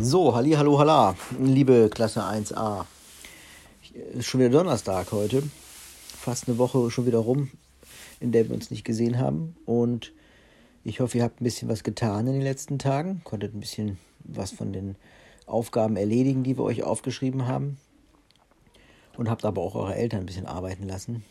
So, halli, hallo, halla, liebe Klasse 1a. Ist schon wieder Donnerstag heute. Fast eine Woche schon wieder rum, in der wir uns nicht gesehen haben. Und ich hoffe, ihr habt ein bisschen was getan in den letzten Tagen. Konntet ein bisschen was von den Aufgaben erledigen, die wir euch aufgeschrieben haben. Und habt aber auch eure Eltern ein bisschen arbeiten lassen.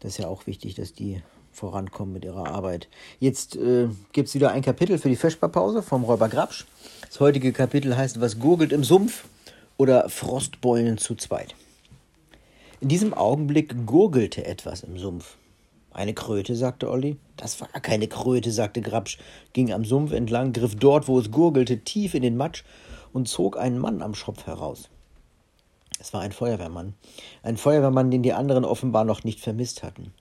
Das ist ja auch wichtig, dass die vorankommen mit ihrer Arbeit. Jetzt äh, gibt es wieder ein Kapitel für die Vesperpause vom Räuber Grabsch. Das heutige Kapitel heißt Was gurgelt im Sumpf oder Frostbeulen zu zweit. In diesem Augenblick gurgelte etwas im Sumpf. Eine Kröte, sagte Olli. Das war keine Kröte, sagte Grabsch, ging am Sumpf entlang, griff dort, wo es gurgelte, tief in den Matsch und zog einen Mann am Schopf heraus. Es war ein Feuerwehrmann. Ein Feuerwehrmann, den die anderen offenbar noch nicht vermisst hatten.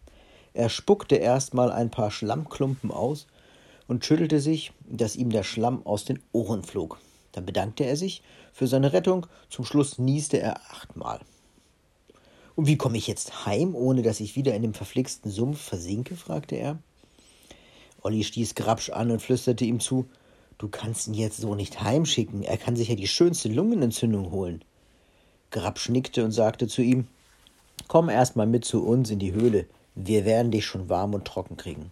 Er spuckte erstmal ein paar Schlammklumpen aus und schüttelte sich, dass ihm der Schlamm aus den Ohren flog. Dann bedankte er sich für seine Rettung. Zum Schluss nieste er achtmal. Und wie komme ich jetzt heim, ohne dass ich wieder in dem verflixten Sumpf versinke? fragte er. Olli stieß Grabsch an und flüsterte ihm zu: Du kannst ihn jetzt so nicht heimschicken. Er kann sich ja die schönste Lungenentzündung holen. Grabsch nickte und sagte zu ihm: Komm erst mal mit zu uns in die Höhle. Wir werden dich schon warm und trocken kriegen.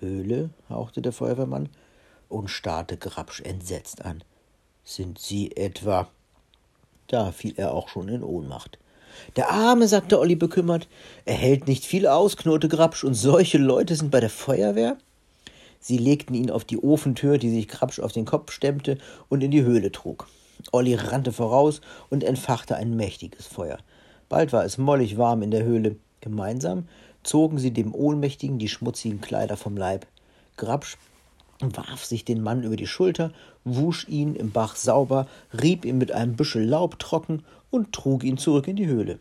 Höhle? hauchte der Feuerwehrmann und starrte Grabsch entsetzt an. Sind Sie etwa. Da fiel er auch schon in Ohnmacht. Der Arme, sagte Olli bekümmert. Er hält nicht viel aus, knurrte Grabsch, und solche Leute sind bei der Feuerwehr? Sie legten ihn auf die Ofentür, die sich Grabsch auf den Kopf stemmte und in die Höhle trug. Olli rannte voraus und entfachte ein mächtiges Feuer. Bald war es mollig warm in der Höhle. Gemeinsam zogen sie dem Ohnmächtigen die schmutzigen Kleider vom Leib. Grabsch warf sich den Mann über die Schulter, wusch ihn im Bach sauber, rieb ihn mit einem Büschel Laub trocken und trug ihn zurück in die Höhle.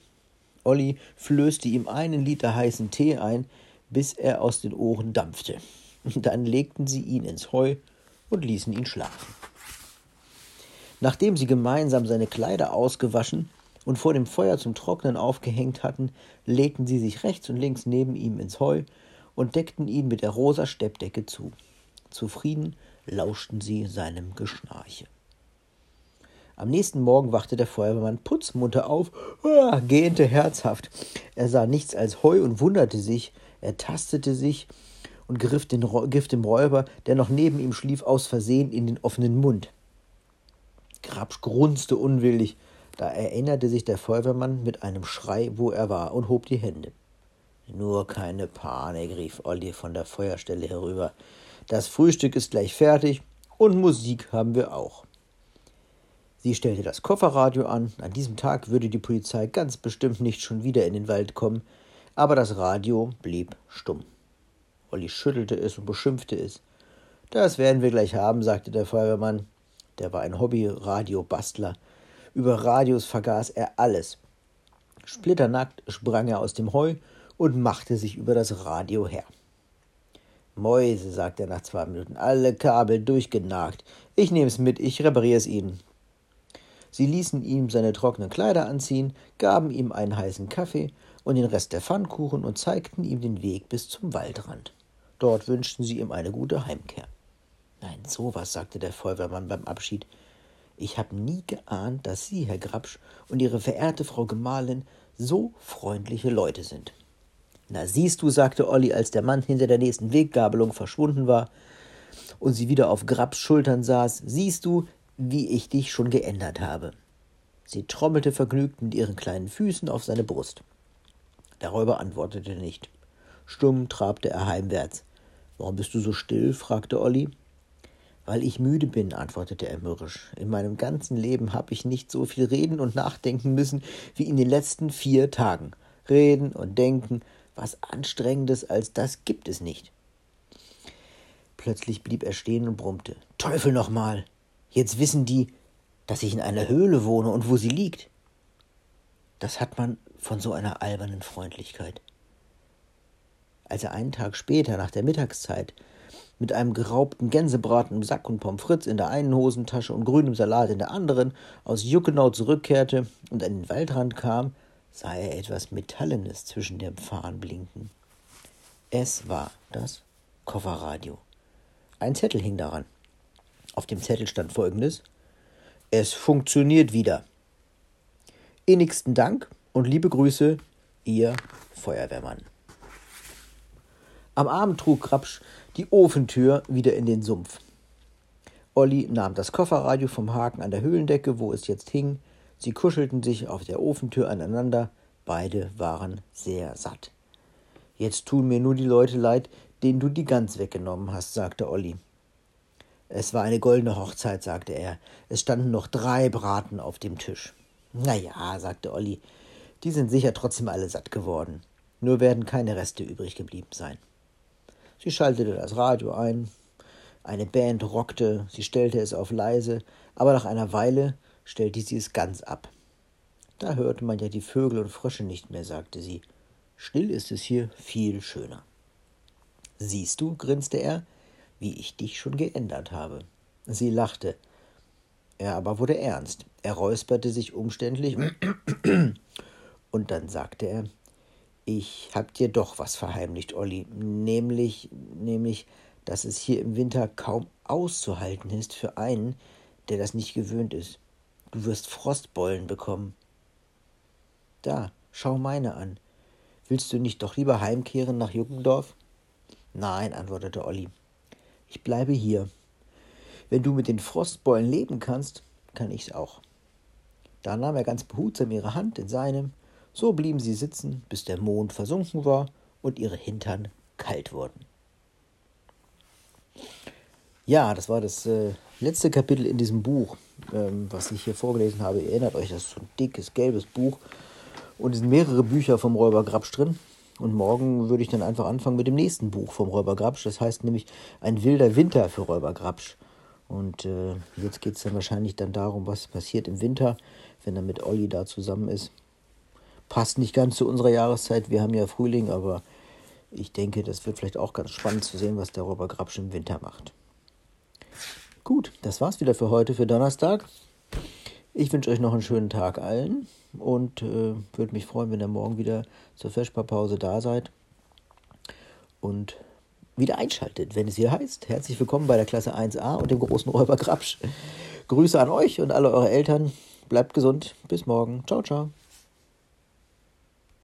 Olli flößte ihm einen Liter heißen Tee ein, bis er aus den Ohren dampfte. Dann legten sie ihn ins Heu und ließen ihn schlafen. Nachdem sie gemeinsam seine Kleider ausgewaschen, und vor dem Feuer zum Trocknen aufgehängt hatten, legten sie sich rechts und links neben ihm ins Heu und deckten ihn mit der rosa Steppdecke zu. Zufrieden lauschten sie seinem Geschnarche. Am nächsten Morgen wachte der Feuerwehrmann putzmunter auf, ah, gähnte herzhaft. Er sah nichts als Heu und wunderte sich. Er tastete sich und griff, den, griff dem Räuber, der noch neben ihm schlief, aus Versehen in den offenen Mund. Grabsch grunzte unwillig. Da erinnerte sich der Feuerwehrmann mit einem Schrei, wo er war, und hob die Hände. Nur keine Panik, rief Olli von der Feuerstelle herüber. Das Frühstück ist gleich fertig und Musik haben wir auch. Sie stellte das Kofferradio an. An diesem Tag würde die Polizei ganz bestimmt nicht schon wieder in den Wald kommen, aber das Radio blieb stumm. Olli schüttelte es und beschimpfte es. Das werden wir gleich haben, sagte der Feuerwehrmann. Der war ein Hobby-Radio-Bastler über Radios vergaß er alles. Splitternackt sprang er aus dem Heu und machte sich über das Radio her. Mäuse, sagte er nach zwei Minuten, alle Kabel durchgenagt. Ich nehm's mit, ich reparier's Ihnen. Sie ließen ihm seine trockenen Kleider anziehen, gaben ihm einen heißen Kaffee und den Rest der Pfannkuchen und zeigten ihm den Weg bis zum Waldrand. Dort wünschten sie ihm eine gute Heimkehr. Nein, sowas, sagte der Feuerwehrmann beim Abschied. Ich habe nie geahnt, dass Sie, Herr Grabsch, und Ihre verehrte Frau Gemahlin so freundliche Leute sind. Na siehst du, sagte Olli, als der Mann hinter der nächsten Weggabelung verschwunden war und sie wieder auf Grabs Schultern saß, siehst du, wie ich dich schon geändert habe. Sie trommelte vergnügt mit ihren kleinen Füßen auf seine Brust. Der Räuber antwortete nicht. Stumm trabte er heimwärts. Warum bist du so still? fragte Olli. Weil ich müde bin, antwortete er mürrisch. In meinem ganzen Leben habe ich nicht so viel reden und nachdenken müssen wie in den letzten vier Tagen. Reden und denken, was Anstrengendes als das gibt es nicht. Plötzlich blieb er stehen und brummte. Teufel nochmal! Jetzt wissen die, dass ich in einer Höhle wohne und wo sie liegt. Das hat man von so einer albernen Freundlichkeit. Als er einen Tag später, nach der Mittagszeit, mit einem geraubten Gänsebraten im Sack und Pommes frites in der einen Hosentasche und grünem Salat in der anderen aus Juckenau zurückkehrte und an den Waldrand kam, sah er etwas Metallenes zwischen dem Pfahl blinken. Es war das Kofferradio. Ein Zettel hing daran. Auf dem Zettel stand folgendes Es funktioniert wieder. Innigsten Dank und liebe Grüße, Ihr Feuerwehrmann. Am Abend trug Krapsch die Ofentür wieder in den Sumpf. Olli nahm das Kofferradio vom Haken an der Höhlendecke, wo es jetzt hing. Sie kuschelten sich auf der Ofentür aneinander. Beide waren sehr satt. Jetzt tun mir nur die Leute leid, denen du die Gans weggenommen hast, sagte Olli. Es war eine goldene Hochzeit, sagte er. Es standen noch drei Braten auf dem Tisch. Na ja, sagte Olli, die sind sicher trotzdem alle satt geworden. Nur werden keine Reste übrig geblieben sein. Sie schaltete das Radio ein. Eine Band rockte, sie stellte es auf leise, aber nach einer Weile stellte sie es ganz ab. Da hörte man ja die Vögel und Frösche nicht mehr, sagte sie. Still ist es hier viel schöner. Siehst du, grinste er, wie ich dich schon geändert habe. Sie lachte. Er aber wurde ernst. Er räusperte sich umständlich und dann sagte er, ich hab dir doch was verheimlicht, Olli, nämlich, nämlich, dass es hier im Winter kaum auszuhalten ist für einen, der das nicht gewöhnt ist. Du wirst Frostbeulen bekommen. Da, schau meine an. Willst du nicht doch lieber heimkehren nach Juckendorf? Nein, antwortete Olli. Ich bleibe hier. Wenn du mit den Frostbeulen leben kannst, kann ich's auch. Da nahm er ganz behutsam ihre Hand in seinem. So blieben sie sitzen, bis der Mond versunken war und ihre Hintern kalt wurden. Ja, das war das äh, letzte Kapitel in diesem Buch, ähm, was ich hier vorgelesen habe. Ihr erinnert euch, das ist so ein dickes, gelbes Buch. Und es sind mehrere Bücher vom Räuber Grabsch drin. Und morgen würde ich dann einfach anfangen mit dem nächsten Buch vom Räuber Grabsch. Das heißt nämlich Ein wilder Winter für Räuber Grabsch. Und äh, jetzt geht es dann wahrscheinlich dann darum, was passiert im Winter, wenn er mit Olli da zusammen ist. Passt nicht ganz zu unserer Jahreszeit. Wir haben ja Frühling, aber ich denke, das wird vielleicht auch ganz spannend zu sehen, was der Räuber Grabsch im Winter macht. Gut, das war's wieder für heute, für Donnerstag. Ich wünsche euch noch einen schönen Tag allen und äh, würde mich freuen, wenn ihr morgen wieder zur Vesperpause da seid und wieder einschaltet, wenn es hier heißt. Herzlich willkommen bei der Klasse 1a und dem großen Räuber Grabsch. Grüße an euch und alle eure Eltern. Bleibt gesund. Bis morgen. Ciao, ciao.